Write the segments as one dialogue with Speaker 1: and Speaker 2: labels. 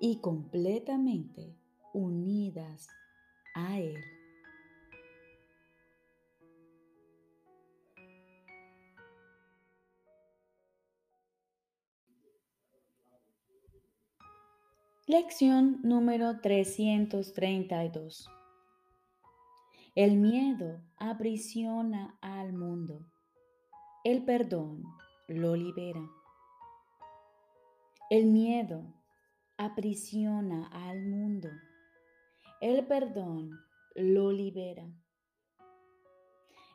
Speaker 1: y completamente unidas a Él. Lección número 332. El miedo aprisiona al mundo. El perdón lo libera. El miedo aprisiona al mundo. El perdón lo libera.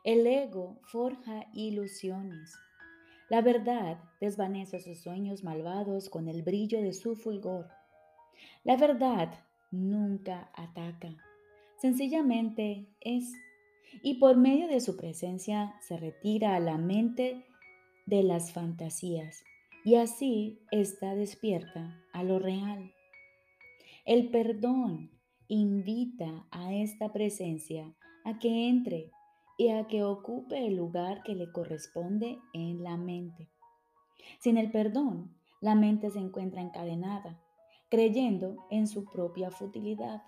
Speaker 1: El ego forja ilusiones. La verdad desvanece sus sueños malvados con el brillo de su fulgor. La verdad nunca ataca, sencillamente es, y por medio de su presencia se retira a la mente de las fantasías y así está despierta a lo real. El perdón invita a esta presencia a que entre y a que ocupe el lugar que le corresponde en la mente. Sin el perdón, La mente se encuentra encadenada, creyendo en su propia futilidad.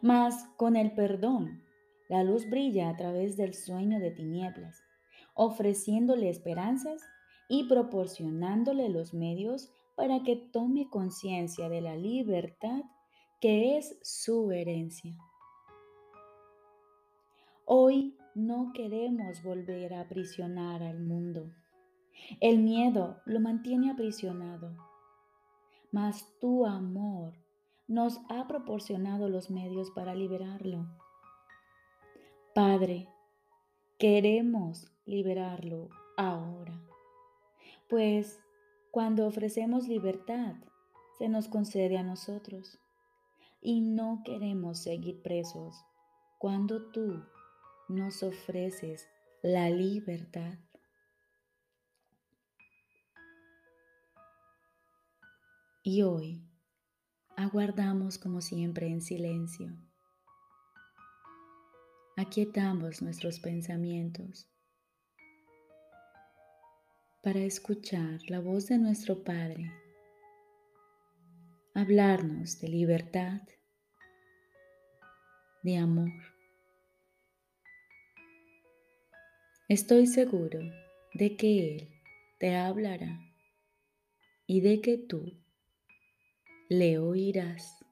Speaker 1: Mas con el perdón, la luz brilla a través del sueño de tinieblas, ofreciéndole esperanzas y proporcionándole los medios para que tome conciencia de la libertad que es su herencia. Hoy no queremos volver a aprisionar al mundo. El miedo lo mantiene aprisionado, mas tu amor nos ha proporcionado los medios para liberarlo. Padre, queremos liberarlo ahora, pues cuando ofrecemos libertad, se nos concede a nosotros y no queremos seguir presos cuando tú nos ofreces la libertad. Y hoy aguardamos como siempre en silencio. Aquietamos nuestros pensamientos para escuchar la voz de nuestro Padre, hablarnos de libertad, de amor. Estoy seguro de que Él te hablará y de que tú le oirás.